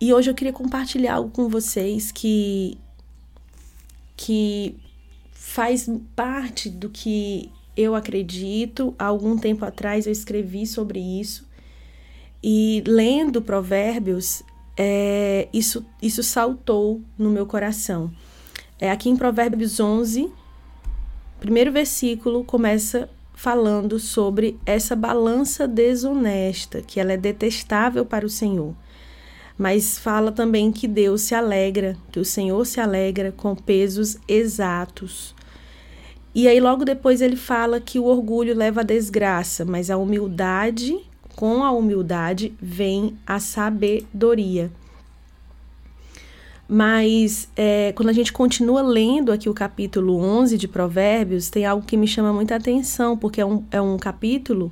E hoje eu queria compartilhar algo com vocês que que faz parte do que eu acredito. Há algum tempo atrás eu escrevi sobre isso. E lendo Provérbios, é, isso, isso saltou no meu coração. É, aqui em Provérbios 11, primeiro versículo começa falando sobre essa balança desonesta, que ela é detestável para o Senhor. Mas fala também que Deus se alegra, que o Senhor se alegra com pesos exatos. E aí logo depois ele fala que o orgulho leva à desgraça, mas a humildade, com a humildade vem a sabedoria. Mas é, quando a gente continua lendo aqui o capítulo 11 de Provérbios, tem algo que me chama muita atenção, porque é um, é um capítulo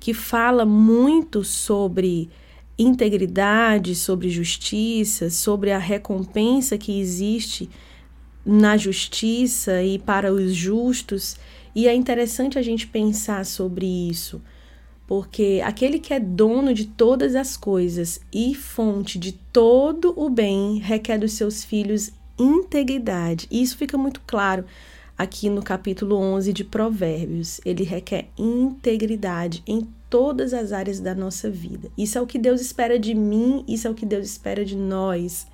que fala muito sobre integridade, sobre justiça, sobre a recompensa que existe na justiça e para os justos. E é interessante a gente pensar sobre isso porque aquele que é dono de todas as coisas e fonte de todo o bem requer dos seus filhos integridade. E isso fica muito claro aqui no capítulo 11 de Provérbios. Ele requer integridade em todas as áreas da nossa vida. Isso é o que Deus espera de mim, isso é o que Deus espera de nós.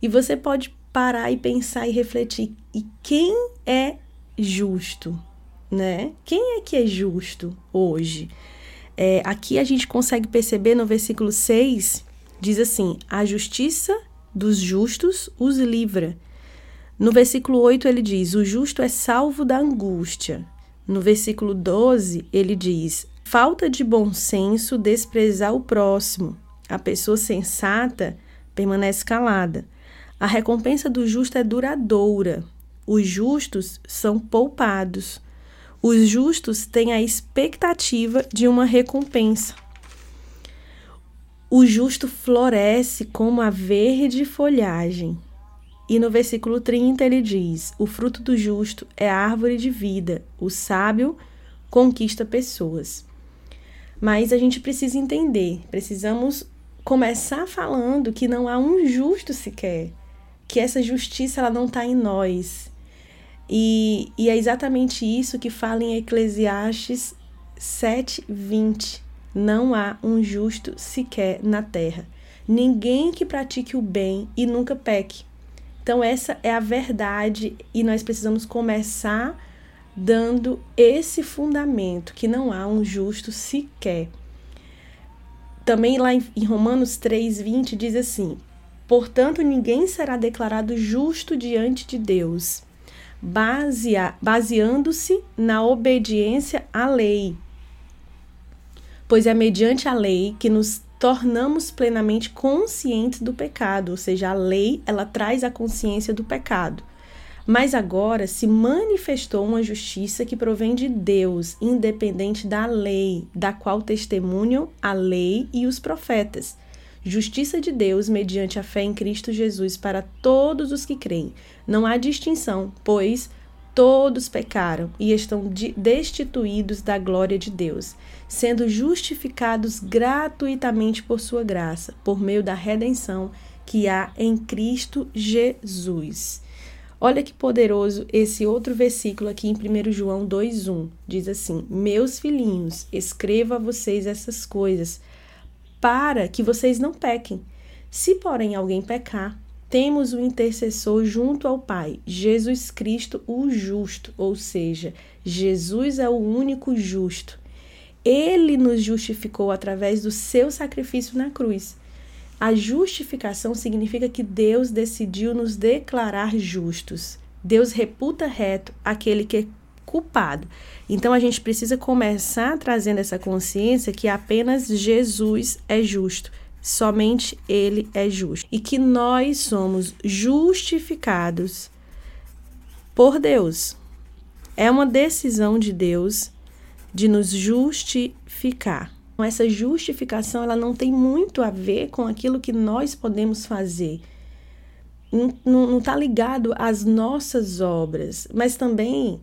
E você pode parar e pensar e refletir: e quem é justo, né? Quem é que é justo hoje? É, aqui a gente consegue perceber no versículo 6, diz assim: A justiça dos justos os livra. No versículo 8 ele diz: O justo é salvo da angústia. No versículo 12 ele diz: Falta de bom senso desprezar o próximo. A pessoa sensata permanece calada. A recompensa do justo é duradoura. Os justos são poupados. Os justos têm a expectativa de uma recompensa. O justo floresce como a verde folhagem. E no versículo 30 ele diz: O fruto do justo é árvore de vida, o sábio conquista pessoas. Mas a gente precisa entender, precisamos começar falando que não há um justo sequer, que essa justiça ela não está em nós, e, e é exatamente isso que fala em Eclesiastes 7:20. Não há um justo sequer na terra. Ninguém que pratique o bem e nunca peque. Então, essa é a verdade e nós precisamos começar dando esse fundamento que não há um justo sequer. Também lá em Romanos 3:20 diz assim: Portanto, ninguém será declarado justo diante de Deus basea, baseando-se na obediência à lei. Pois é mediante a lei que nos tornamos plenamente conscientes do pecado, ou seja, a lei ela traz a consciência do pecado. Mas agora se manifestou uma justiça que provém de Deus, independente da lei, da qual testemunham a lei e os profetas justiça de Deus mediante a fé em Cristo Jesus para todos os que creem. Não há distinção, pois todos pecaram e estão destituídos da glória de Deus, sendo justificados gratuitamente por sua graça, por meio da redenção que há em Cristo Jesus. Olha que poderoso esse outro versículo aqui em 1 João 2,1. Diz assim: Meus filhinhos, escrevo a vocês essas coisas para que vocês não pequem. Se, porém, alguém pecar, temos o intercessor junto ao Pai, Jesus Cristo, o justo, ou seja, Jesus é o único justo. Ele nos justificou através do seu sacrifício na cruz. A justificação significa que Deus decidiu nos declarar justos. Deus reputa reto aquele que culpado. Então a gente precisa começar trazendo essa consciência que apenas Jesus é justo, somente ele é justo e que nós somos justificados por Deus. É uma decisão de Deus de nos justificar. Essa justificação ela não tem muito a ver com aquilo que nós podemos fazer. Não está ligado às nossas obras, mas também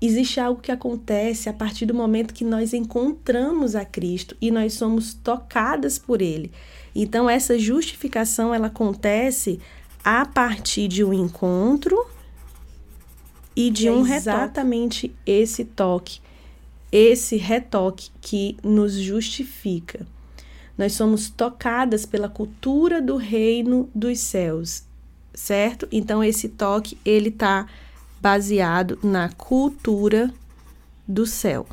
Existe algo que acontece a partir do momento que nós encontramos a Cristo e nós somos tocadas por Ele. Então essa justificação ela acontece a partir de um encontro e de um retoque. exatamente esse toque, esse retoque que nos justifica. Nós somos tocadas pela cultura do reino dos céus, certo? Então esse toque ele está baseado na cultura do céu.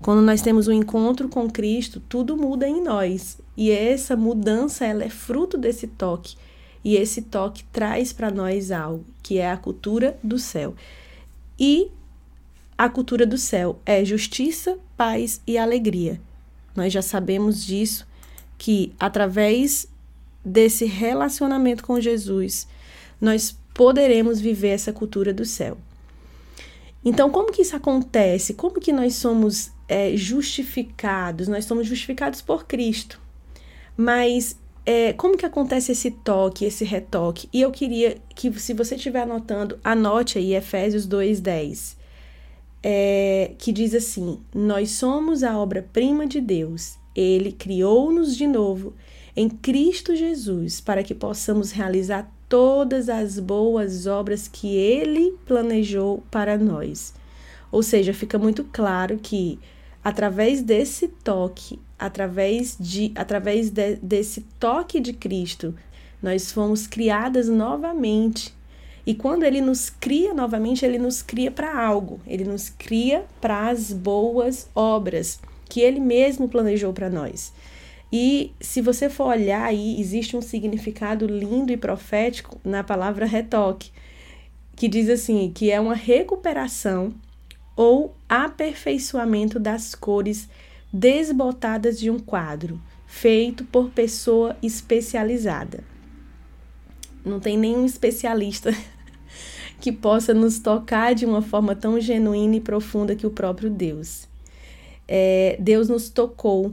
Quando nós temos um encontro com Cristo, tudo muda em nós. E essa mudança ela é fruto desse toque. E esse toque traz para nós algo, que é a cultura do céu. E a cultura do céu é justiça, paz e alegria. Nós já sabemos disso, que através desse relacionamento com Jesus, nós poderemos viver essa cultura do céu. Então, como que isso acontece? Como que nós somos é, justificados? Nós somos justificados por Cristo. Mas é, como que acontece esse toque, esse retoque? E eu queria que, se você estiver anotando, anote aí Efésios 2,10 é, que diz assim: Nós somos a obra-prima de Deus. Ele criou-nos de novo em Cristo Jesus para que possamos realizar todas as boas obras que Ele planejou para nós. Ou seja, fica muito claro que através desse toque, através de, através de, desse toque de Cristo, nós fomos criadas novamente e quando ele nos cria novamente, ele nos cria para algo, ele nos cria para as boas obras que ele mesmo planejou para nós. E se você for olhar aí, existe um significado lindo e profético na palavra retoque, que diz assim, que é uma recuperação ou aperfeiçoamento das cores desbotadas de um quadro, feito por pessoa especializada. Não tem nenhum especialista que possa nos tocar de uma forma tão genuína e profunda que o próprio Deus. É, Deus nos tocou,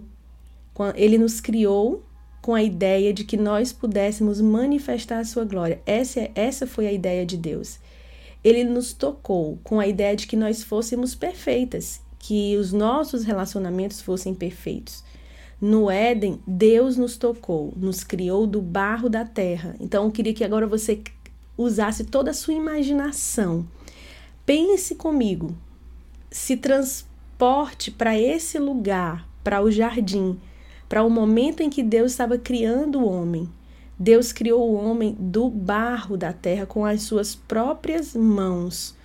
ele nos criou com a ideia de que nós pudéssemos manifestar a sua glória. Essa, essa foi a ideia de Deus. Ele nos tocou com a ideia de que nós fôssemos perfeitas, que os nossos relacionamentos fossem perfeitos. No Éden, Deus nos tocou, nos criou do barro da terra. Então, eu queria que agora você usasse toda a sua imaginação. Pense comigo, se transporte para esse lugar, para o jardim, para o momento em que Deus estava criando o homem. Deus criou o homem do barro da terra com as suas próprias mãos.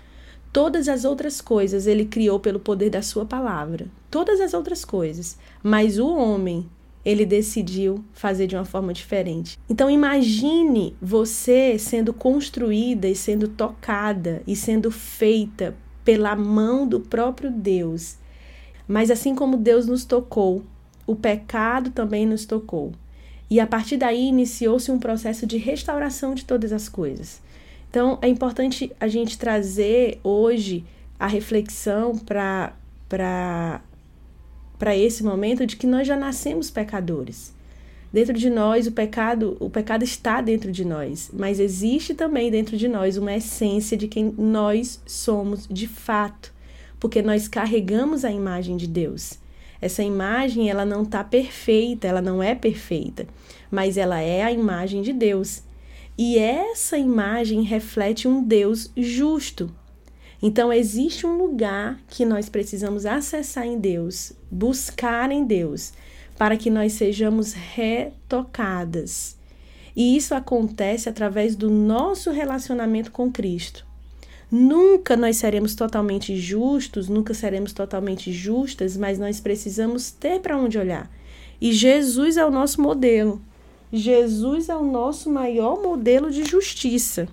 Todas as outras coisas ele criou pelo poder da sua palavra. Todas as outras coisas. Mas o homem ele decidiu fazer de uma forma diferente. Então imagine você sendo construída e sendo tocada e sendo feita pela mão do próprio Deus. Mas assim como Deus nos tocou, o pecado também nos tocou. E a partir daí iniciou-se um processo de restauração de todas as coisas. Então é importante a gente trazer hoje a reflexão para para esse momento de que nós já nascemos pecadores. Dentro de nós o pecado, o pecado está dentro de nós, mas existe também dentro de nós uma essência de quem nós somos de fato, porque nós carregamos a imagem de Deus. Essa imagem, ela não está perfeita, ela não é perfeita, mas ela é a imagem de Deus. E essa imagem reflete um Deus justo, então, existe um lugar que nós precisamos acessar em Deus, buscar em Deus, para que nós sejamos retocadas. E isso acontece através do nosso relacionamento com Cristo. Nunca nós seremos totalmente justos, nunca seremos totalmente justas, mas nós precisamos ter para onde olhar. E Jesus é o nosso modelo. Jesus é o nosso maior modelo de justiça.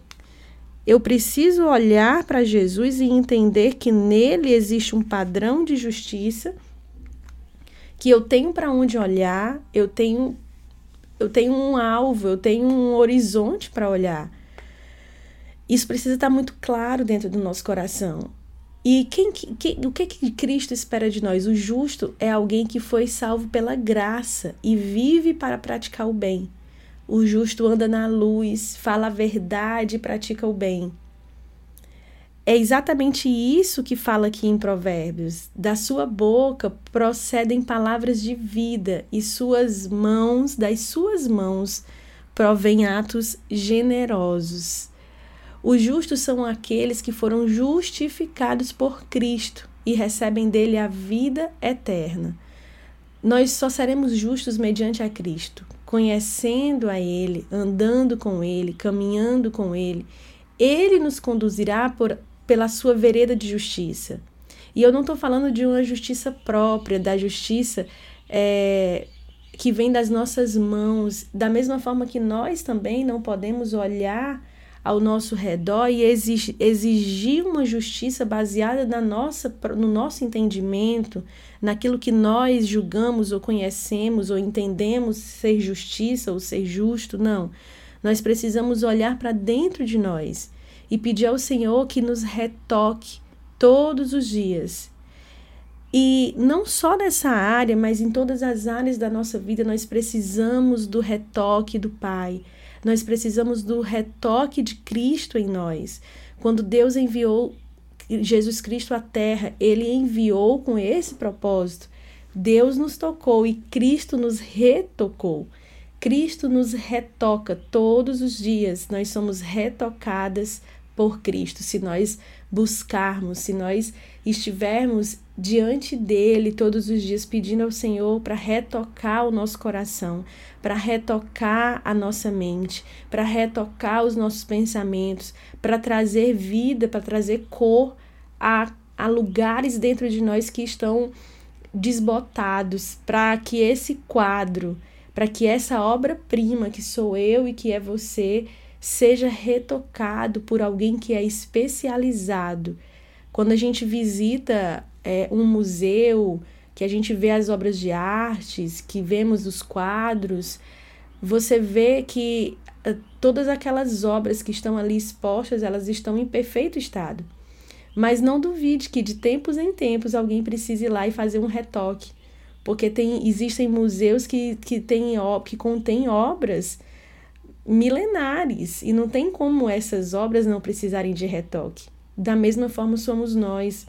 Eu preciso olhar para Jesus e entender que nele existe um padrão de justiça, que eu tenho para onde olhar, eu tenho eu tenho um alvo, eu tenho um horizonte para olhar. Isso precisa estar muito claro dentro do nosso coração. E quem, quem, o que, que Cristo espera de nós? O justo é alguém que foi salvo pela graça e vive para praticar o bem. O justo anda na luz, fala a verdade e pratica o bem. é exatamente isso que fala aqui em Provérbios. Da sua boca procedem palavras de vida, e suas mãos, das suas mãos, provém atos generosos. Os justos são aqueles que foram justificados por Cristo e recebem dele a vida eterna. Nós só seremos justos mediante a Cristo, conhecendo a Ele, andando com Ele, caminhando com Ele. Ele nos conduzirá por, pela sua vereda de justiça. E eu não estou falando de uma justiça própria, da justiça é, que vem das nossas mãos, da mesma forma que nós também não podemos olhar ao nosso redor e exigir uma justiça baseada na nossa, no nosso entendimento, naquilo que nós julgamos ou conhecemos ou entendemos ser justiça ou ser justo. Não. Nós precisamos olhar para dentro de nós e pedir ao Senhor que nos retoque todos os dias. E não só nessa área, mas em todas as áreas da nossa vida, nós precisamos do retoque do Pai nós precisamos do retoque de Cristo em nós. Quando Deus enviou Jesus Cristo à terra, ele enviou com esse propósito. Deus nos tocou e Cristo nos retocou. Cristo nos retoca todos os dias. Nós somos retocadas por Cristo. Se nós buscarmos, se nós estivermos diante dele todos os dias pedindo ao Senhor para retocar o nosso coração, para retocar a nossa mente, para retocar os nossos pensamentos, para trazer vida, para trazer cor a, a lugares dentro de nós que estão desbotados, para que esse quadro, para que essa obra-prima que sou eu e que é você, seja retocado por alguém que é especializado. Quando a gente visita é, um museu, que a gente vê as obras de artes, que vemos os quadros, você vê que uh, todas aquelas obras que estão ali expostas, elas estão em perfeito estado. Mas não duvide que de tempos em tempos alguém precise ir lá e fazer um retoque, porque tem, existem museus que, que, tem, que contêm obras milenares e não tem como essas obras não precisarem de retoque. Da mesma forma somos nós.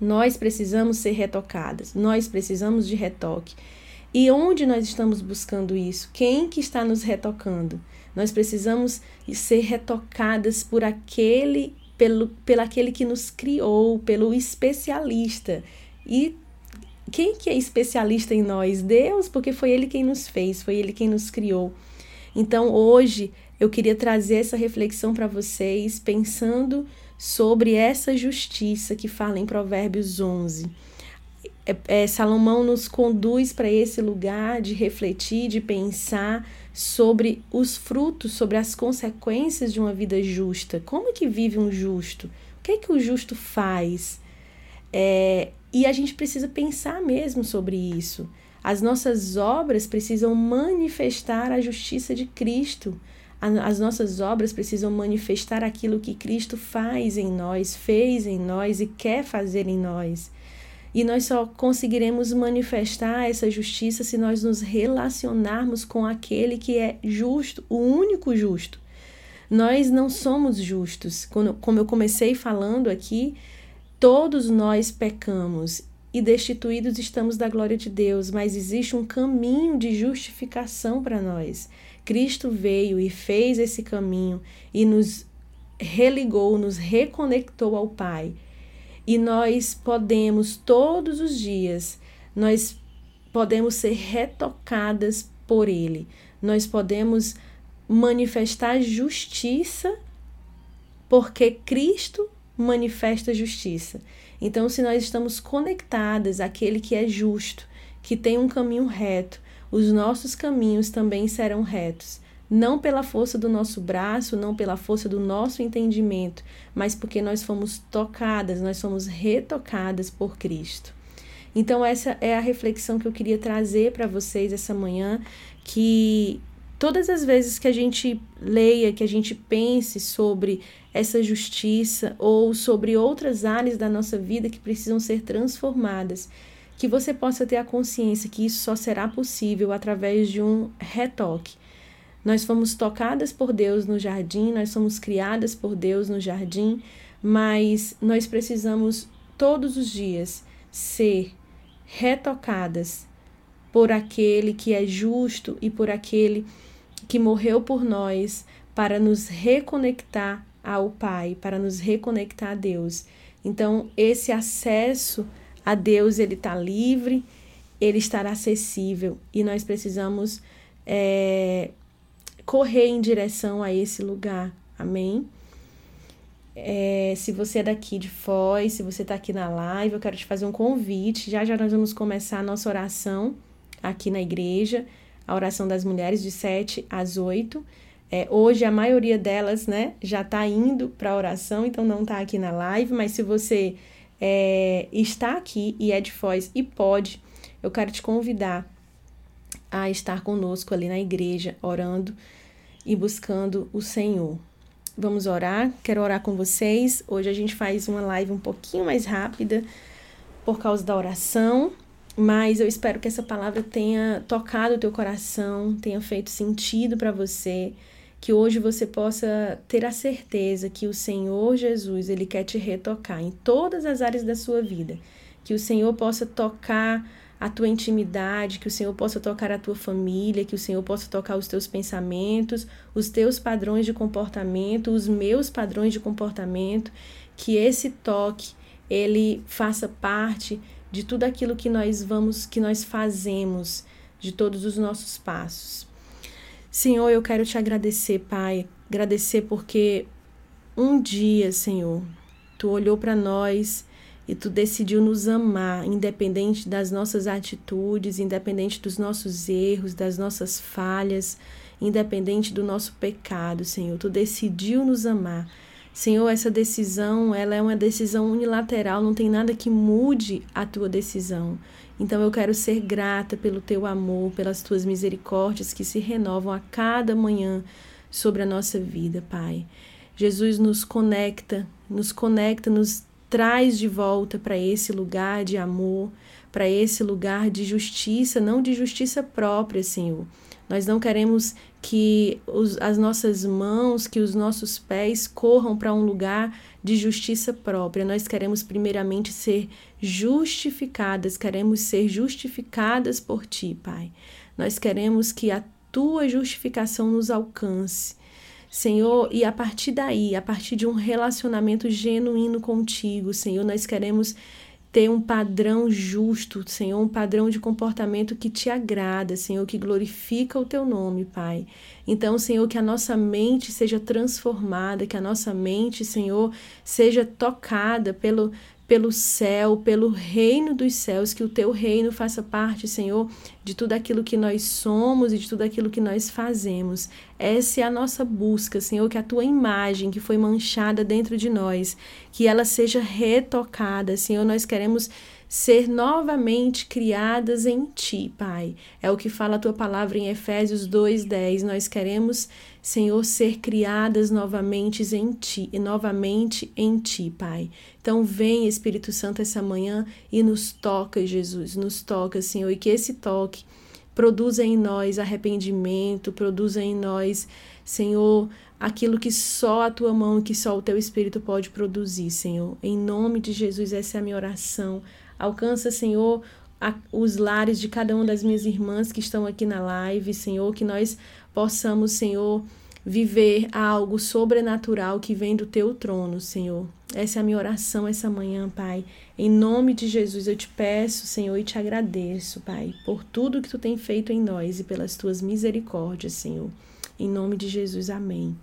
Nós precisamos ser retocadas, nós precisamos de retoque. E onde nós estamos buscando isso? Quem que está nos retocando? Nós precisamos ser retocadas por aquele, pelo, pelo aquele que nos criou, pelo especialista. E quem que é especialista em nós? Deus, porque foi ele quem nos fez, foi ele quem nos criou. Então, hoje eu queria trazer essa reflexão para vocês, pensando sobre essa justiça que fala em Provérbios 11. É, é, Salomão nos conduz para esse lugar de refletir, de pensar sobre os frutos, sobre as consequências de uma vida justa. Como é que vive um justo? O que é que o justo faz? É, e a gente precisa pensar mesmo sobre isso. As nossas obras precisam manifestar a justiça de Cristo. As nossas obras precisam manifestar aquilo que Cristo faz em nós, fez em nós e quer fazer em nós. E nós só conseguiremos manifestar essa justiça se nós nos relacionarmos com aquele que é justo, o único justo. Nós não somos justos. Como eu comecei falando aqui, todos nós pecamos e destituídos estamos da glória de Deus, mas existe um caminho de justificação para nós. Cristo veio e fez esse caminho e nos religou, nos reconectou ao Pai. E nós podemos todos os dias, nós podemos ser retocadas por ele. Nós podemos manifestar justiça porque Cristo manifesta justiça. Então, se nós estamos conectadas àquele que é justo, que tem um caminho reto, os nossos caminhos também serão retos, não pela força do nosso braço, não pela força do nosso entendimento, mas porque nós fomos tocadas, nós fomos retocadas por Cristo. Então, essa é a reflexão que eu queria trazer para vocês essa manhã, que todas as vezes que a gente leia, que a gente pense sobre essa justiça ou sobre outras áreas da nossa vida que precisam ser transformadas, que você possa ter a consciência que isso só será possível através de um retoque. Nós fomos tocadas por Deus no jardim, nós somos criadas por Deus no jardim, mas nós precisamos todos os dias ser retocadas por aquele que é justo e por aquele que morreu por nós para nos reconectar ao Pai, para nos reconectar a Deus. Então, esse acesso a Deus, ele está livre, ele estará acessível e nós precisamos é, correr em direção a esse lugar. Amém? É, se você é daqui de Foz, se você está aqui na live, eu quero te fazer um convite. Já já nós vamos começar a nossa oração aqui na igreja, a oração das mulheres de 7 às 8. É, hoje a maioria delas, né, já está indo para a oração, então não está aqui na live, mas se você é, está aqui e é de Foz e pode, eu quero te convidar a estar conosco ali na igreja, orando e buscando o Senhor. Vamos orar? Quero orar com vocês. Hoje a gente faz uma live um pouquinho mais rápida por causa da oração, mas eu espero que essa palavra tenha tocado o teu coração, tenha feito sentido para você, que hoje você possa ter a certeza que o Senhor Jesus, ele quer te retocar em todas as áreas da sua vida, que o Senhor possa tocar a tua intimidade, que o Senhor possa tocar a tua família, que o Senhor possa tocar os teus pensamentos, os teus padrões de comportamento, os meus padrões de comportamento, que esse toque ele faça parte de tudo aquilo que nós vamos, que nós fazemos, de todos os nossos passos. Senhor, eu quero te agradecer, Pai, agradecer porque um dia, Senhor, tu olhou para nós e tu decidiu nos amar, independente das nossas atitudes, independente dos nossos erros, das nossas falhas, independente do nosso pecado, Senhor. Tu decidiu nos amar. Senhor, essa decisão, ela é uma decisão unilateral, não tem nada que mude a tua decisão. Então eu quero ser grata pelo teu amor, pelas tuas misericórdias que se renovam a cada manhã sobre a nossa vida, Pai. Jesus nos conecta, nos conecta, nos traz de volta para esse lugar de amor, para esse lugar de justiça, não de justiça própria, Senhor. Nós não queremos que os, as nossas mãos, que os nossos pés corram para um lugar de justiça própria. Nós queremos, primeiramente, ser justificadas, queremos ser justificadas por Ti, Pai. Nós queremos que a Tua justificação nos alcance. Senhor, e a partir daí, a partir de um relacionamento genuíno contigo, Senhor, nós queremos ter um padrão justo, Senhor, um padrão de comportamento que te agrada, Senhor, que glorifica o teu nome, Pai. Então, Senhor, que a nossa mente seja transformada, que a nossa mente, Senhor, seja tocada pelo pelo céu, pelo reino dos céus, que o teu reino faça parte, Senhor, de tudo aquilo que nós somos e de tudo aquilo que nós fazemos. Essa é a nossa busca, Senhor, que a tua imagem que foi manchada dentro de nós, que ela seja retocada, Senhor, nós queremos ser novamente criadas em ti, Pai. É o que fala a tua palavra em Efésios 2:10. Nós queremos, Senhor, ser criadas novamente em ti, e novamente em ti, Pai. Então vem Espírito Santo essa manhã e nos toca, Jesus, nos toca, Senhor, e que esse toque produza em nós arrependimento, produza em nós, Senhor, aquilo que só a tua mão e que só o teu Espírito pode produzir, Senhor. Em nome de Jesus, essa é a minha oração. Alcança, Senhor, a, os lares de cada uma das minhas irmãs que estão aqui na live, Senhor, que nós possamos, Senhor, viver algo sobrenatural que vem do teu trono, Senhor. Essa é a minha oração essa manhã, Pai. Em nome de Jesus eu te peço, Senhor, e te agradeço, Pai, por tudo que tu tem feito em nós e pelas tuas misericórdias, Senhor. Em nome de Jesus, amém.